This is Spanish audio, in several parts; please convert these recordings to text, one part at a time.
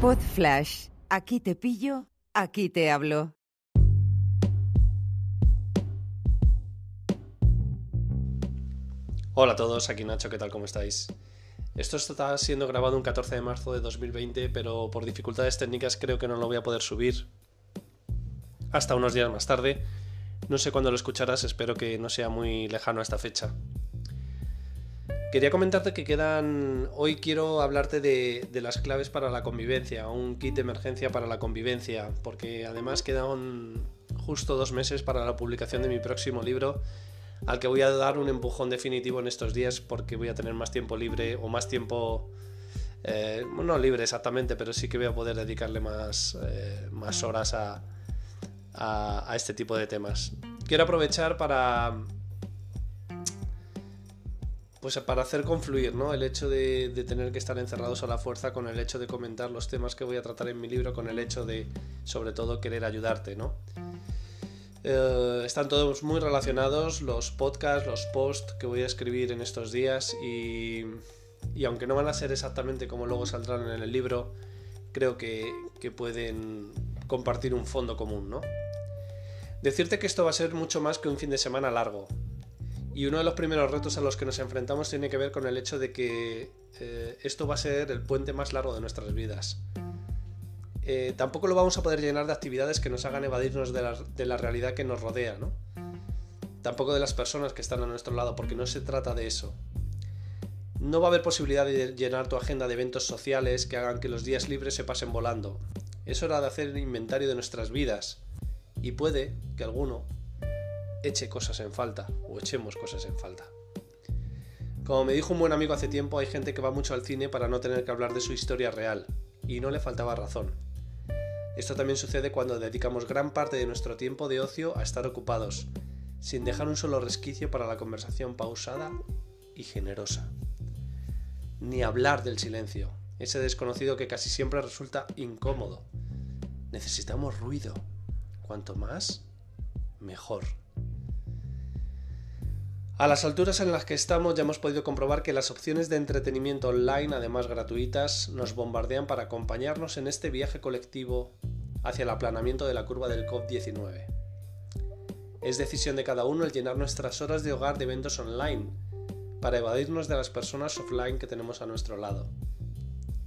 Pod Flash. Aquí te pillo, aquí te hablo. Hola a todos, aquí Nacho, ¿qué tal? ¿Cómo estáis? Esto está siendo grabado un 14 de marzo de 2020, pero por dificultades técnicas creo que no lo voy a poder subir hasta unos días más tarde. No sé cuándo lo escucharás, espero que no sea muy lejano a esta fecha. Quería comentarte que quedan. Hoy quiero hablarte de, las claves para la convivencia, un kit de emergencia para la convivencia, porque además quedan justo dos meses para la publicación de mi próximo libro, al que voy a dar un empujón definitivo en estos días, porque voy a tener más tiempo libre o más tiempo. Eh, no libre exactamente, pero sí que voy a poder dedicarle más, eh, más horas a, a este tipo de temas. Quiero aprovechar para pues para hacer confluir ¿no? el hecho de, tener que estar encerrados a la fuerza con el hecho de comentar los temas que voy a tratar en mi libro, con el hecho de, sobre todo, querer ayudarte. ¿no? Eh, están todos muy relacionados, los podcasts, los posts que voy a escribir en estos días y, y aunque no van a ser exactamente como luego saldrán en el libro, creo que, que pueden compartir un fondo común. ¿no? Decirte que esto va a ser mucho más que un fin de semana largo. Y uno de los primeros retos a los que nos enfrentamos tiene que ver con el hecho de que eh, esto va a ser el puente más largo de nuestras vidas. Eh, tampoco lo vamos a poder llenar de actividades que nos hagan evadirnos de la, de la realidad que nos rodea, ¿no? Tampoco de las personas que están a nuestro lado, porque no se trata de eso. No va a haber posibilidad de llenar tu agenda de eventos sociales que hagan que los días libres se pasen volando. Es hora de hacer el inventario de nuestras vidas. Y puede que alguno eche cosas en falta o echemos cosas en falta. Como me dijo un buen amigo hace tiempo, hay gente que va mucho al cine para no tener que hablar de su historia real, y no le faltaba razón. Esto también sucede cuando dedicamos gran parte de nuestro tiempo de ocio a estar ocupados, sin dejar un solo resquicio para la conversación pausada y generosa. Ni hablar del silencio, ese desconocido que casi siempre resulta incómodo. Necesitamos ruido. Cuanto más, mejor. A las alturas en las que estamos ya hemos podido comprobar que las opciones de entretenimiento online, además gratuitas, nos bombardean para acompañarnos en este viaje colectivo hacia el aplanamiento de la curva del COP19. Es decisión de cada uno el llenar nuestras horas de hogar de eventos online, para evadirnos de las personas offline que tenemos a nuestro lado.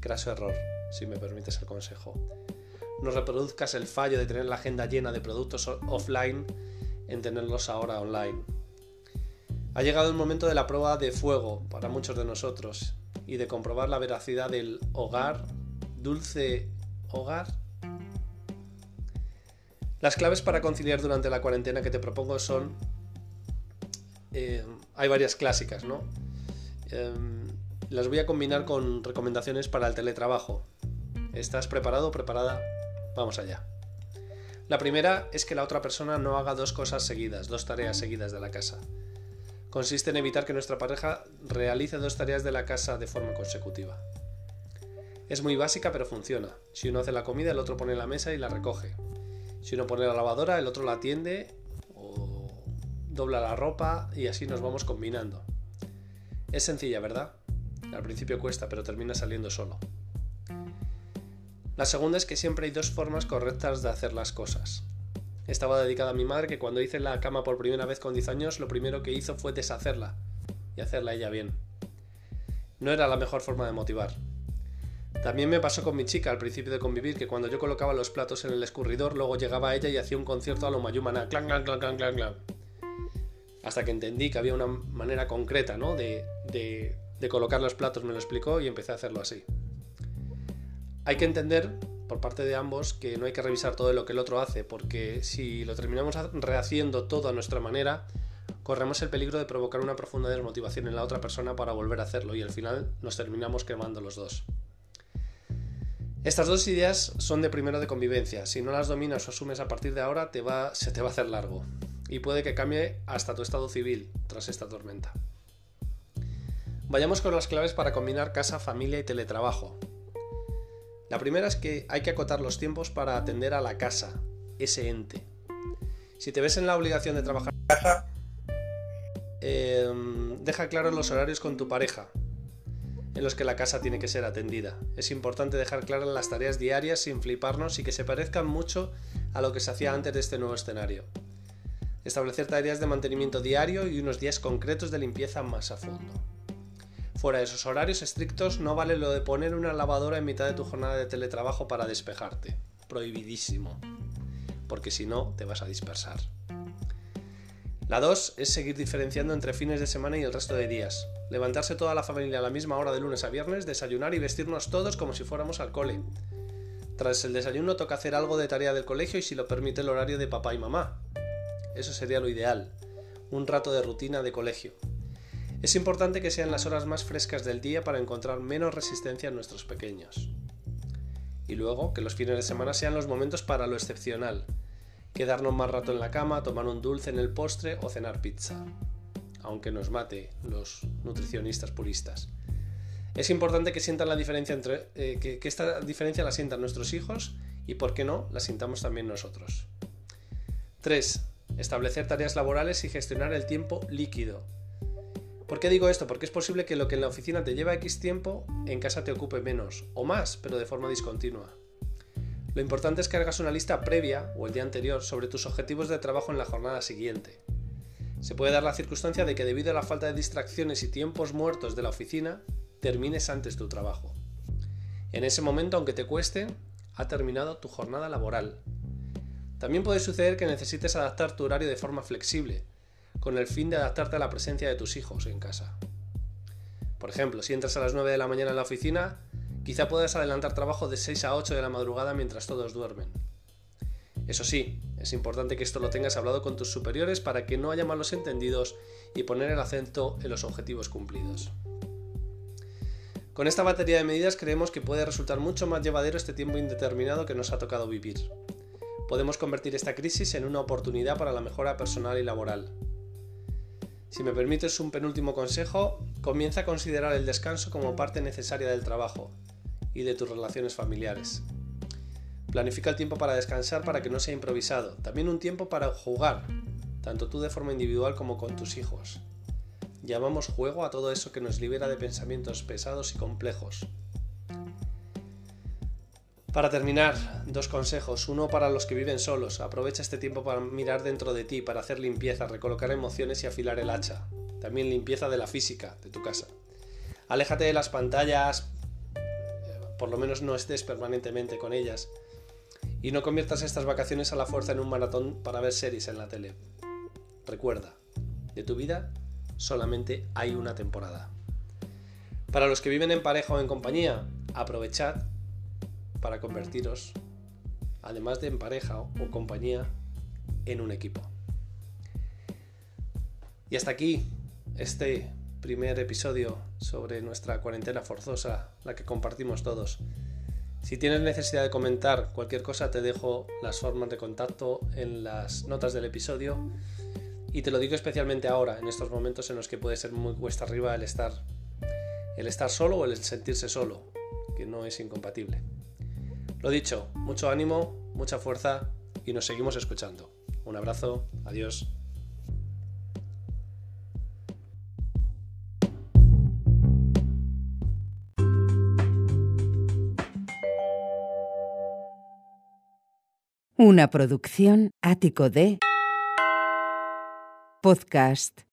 Craso error, si me permites el consejo. No reproduzcas el fallo de tener la agenda llena de productos offline en tenerlos ahora online. Ha llegado el momento de la prueba de fuego para muchos de nosotros y de comprobar la veracidad del hogar, dulce hogar. Las claves para conciliar durante la cuarentena que te propongo son... Eh, hay varias clásicas, ¿no? Em, las voy a combinar con recomendaciones para el teletrabajo. ¿Estás preparado o preparada? Vamos allá. La primera es que la otra persona no haga dos cosas seguidas, dos tareas seguidas de la casa consiste en evitar que nuestra pareja realice dos tareas de la casa de forma consecutiva. Es muy básica pero funciona. Si uno hace la comida, el otro pone la mesa y la recoge. Si uno pone la lavadora, el otro la atiende o dobla la ropa y así nos vamos combinando. Es sencilla, ¿verdad? Al principio cuesta, pero termina saliendo solo. La segunda es que siempre hay dos formas correctas de hacer las cosas. Estaba dedicada a mi madre que cuando hice la cama por primera vez con 10 años lo primero que hizo fue deshacerla y hacerla ella bien. No era la mejor forma de motivar. También me pasó con mi chica al principio de convivir que cuando yo colocaba los platos en el escurridor luego llegaba ella y hacía un concierto a lo mayumana, clan clan clan clan clan clan. Hasta que entendí que había una manera concreta, ¿no? De, de, de colocar los platos, me lo explicó y empecé a hacerlo así. Hay que entender por parte de ambos que no hay que revisar todo lo que el otro hace, porque si lo terminamos rehaciendo todo a nuestra manera, corremos el peligro de provocar una profunda desmotivación en la otra persona para volver a hacerlo y al final nos terminamos quemando los dos. Estas dos ideas son de primero de convivencia. Si no las dominas o asumes a partir de ahora, te va, se te va a hacer largo. Y puede que cambie hasta tu estado civil tras esta tormenta. Vayamos con las claves para combinar casa, familia y teletrabajo. La primera es que hay que acotar los tiempos para atender a la casa, ese ente. Si te ves en la obligación de trabajar en casa, em, deja claros los horarios con tu pareja. en los que la casa tiene que ser atendida. Es importante dejar claras las tareas diarias sin fliparnos y que se parezcan mucho a lo que se hacía antes de este nuevo escenario. Establecer tareas de mantenimiento diario y unos días concretos de limpieza más a fondo. Fuera de esos horarios estrictos no vale lo de poner una lavadora en mitad de tu jornada de teletrabajo para despejarte. Prohibidísimo. Porque si no, te vas a dispersar. La 2 es seguir diferenciando entre fines de semana y el resto de días. Levantarse toda la familia a la misma hora de lunes a viernes, desayunar y vestirnos todos como si fuéramos al cole. Tras el desayuno toca hacer algo de tarea del colegio y si lo permite el horario de papá y mamá. Eso sería lo ideal. Un rato de rutina de colegio. Es importante que sean las horas más frescas del día para encontrar menos resistencia en nuestros pequeños. Y luego que los fines de semana sean los momentos para lo excepcional, quedarnos más rato en la cama, tomar un dulce en el postre o cenar pizza, aunque nos mate los nutricionistas puristas. Es importante que sientan la diferencia entre eh, que, esta diferencia la sientan nuestros hijos y, por qué no, la sintamos también nosotros. 3. Establecer tareas laborales y gestionar el tiempo líquido. ¿Por qué digo esto? Porque es posible que lo que en la oficina te lleva X tiempo, en casa te ocupe menos o más, pero de forma discontinua. Lo importante es que hagas una lista previa o el día anterior sobre tus objetivos de trabajo en la jornada siguiente. Se puede dar la circunstancia de que debido a la falta de distracciones y tiempos muertos de la oficina, termines antes tu trabajo. En ese momento, aunque te cueste, ha terminado tu jornada laboral. También puede suceder que necesites adaptar tu horario de forma flexible, con el fin de adaptarte a la presencia de tus hijos en casa. Por ejemplo, si entras a las 9 de la mañana en la oficina, Quizá puedas adelantar trabajo de 6 a 8 de la madrugada mientras todos duermen. Eso sí, es importante que esto lo tengas hablado con tus superiores para que no haya malos entendidos y poner el acento en los objetivos cumplidos. Con esta batería de medidas creemos que puede resultar mucho más llevadero este tiempo indeterminado que nos ha tocado vivir. Podemos convertir esta crisis en una oportunidad para la mejora personal y laboral. Si me permites un penúltimo consejo, comienza a considerar el descanso como parte necesaria del trabajo y de tus relaciones familiares. Planifica el tiempo para descansar para que no sea improvisado. También un tiempo para jugar, tanto tú de forma individual como con tus hijos. Llamamos juego a todo eso que nos libera de pensamientos pesados y complejos. Para terminar, dos consejos. Uno para los que viven solos. Aprovecha este tiempo para mirar dentro de ti, para hacer limpieza, recolocar emociones y afilar el hacha. También limpieza de la física de tu casa. Aléjate de las pantallas, por lo menos no estés permanentemente con ellas. Y no conviertas estas vacaciones a la fuerza en un maratón para ver series en la tele. Recuerda, de tu vida solamente hay una temporada. Para los que viven en pareja o en compañía, aprovechad para convertiros, además de en pareja o compañía, en un equipo. Y hasta aquí este primer episodio sobre nuestra cuarentena forzosa, la que compartimos todos. Si tienes necesidad de comentar cualquier cosa, te dejo las formas de contacto en las notas del episodio. Y te lo digo especialmente ahora, en estos momentos en los que puede ser muy cuesta arriba el estar, el estar solo o el sentirse solo, que no es incompatible. Lo dicho, mucho ánimo, mucha fuerza y nos seguimos escuchando. Un abrazo, adiós. Una producción ático de podcast